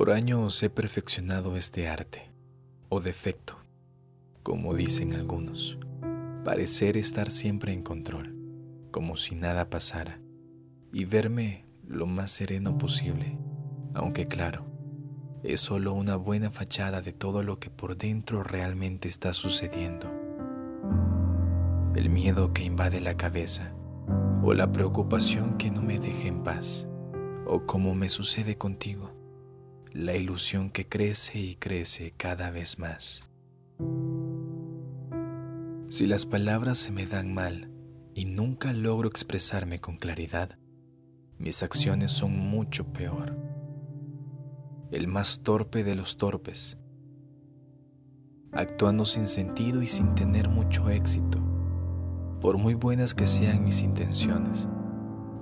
Por años he perfeccionado este arte, o defecto, como dicen algunos, parecer estar siempre en control, como si nada pasara, y verme lo más sereno posible, aunque claro, es solo una buena fachada de todo lo que por dentro realmente está sucediendo. El miedo que invade la cabeza, o la preocupación que no me deja en paz, o como me sucede contigo la ilusión que crece y crece cada vez más. Si las palabras se me dan mal y nunca logro expresarme con claridad, mis acciones son mucho peor. El más torpe de los torpes, actuando sin sentido y sin tener mucho éxito. Por muy buenas que sean mis intenciones,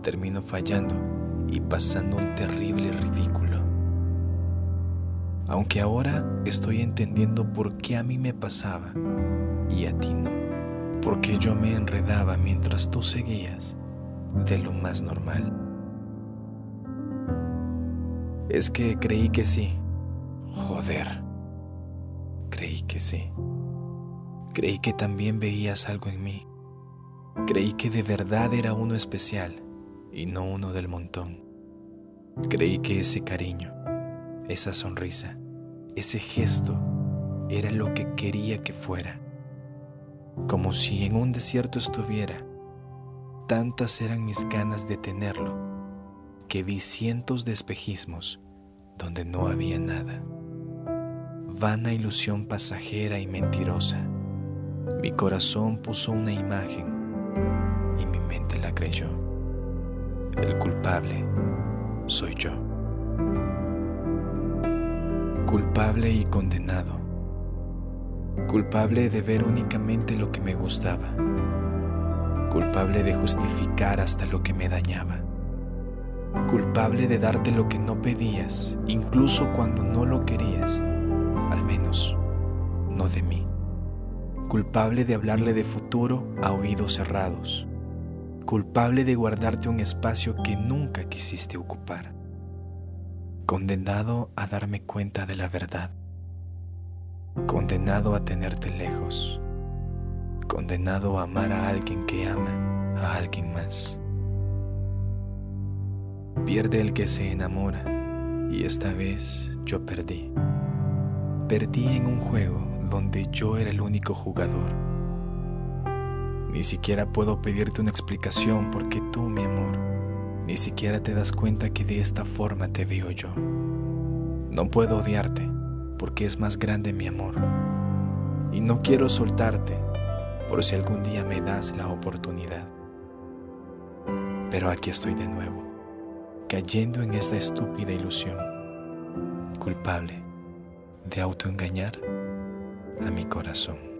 termino fallando y pasando un terrible ridículo. Aunque ahora estoy entendiendo por qué a mí me pasaba y a ti no. Porque yo me enredaba mientras tú seguías de lo más normal. Es que creí que sí. Joder. Creí que sí. Creí que también veías algo en mí. Creí que de verdad era uno especial y no uno del montón. Creí que ese cariño, esa sonrisa, ese gesto era lo que quería que fuera, como si en un desierto estuviera. Tantas eran mis ganas de tenerlo que vi cientos de espejismos donde no había nada. Vana ilusión pasajera y mentirosa. Mi corazón puso una imagen y mi mente la creyó. El culpable soy yo culpable y condenado, culpable de ver únicamente lo que me gustaba, culpable de justificar hasta lo que me dañaba, culpable de darte lo que no pedías, incluso cuando no lo querías, al menos no de mí, culpable de hablarle de futuro a oídos cerrados, culpable de guardarte un espacio que nunca quisiste ocupar condenado a darme cuenta de la verdad, condenado a tenerte lejos, condenado a amar a alguien que ama a alguien más. Pierde el que se enamora y esta vez yo perdí. Perdí en un juego donde yo era el único jugador. Ni siquiera puedo pedirte una explicación porque tú, mi amor, ni siquiera te das cuenta que de esta forma te veo yo. No puedo odiarte porque es más grande mi amor. Y no quiero soltarte por si algún día me das la oportunidad. Pero aquí estoy de nuevo, cayendo en esta estúpida ilusión, culpable de autoengañar a mi corazón.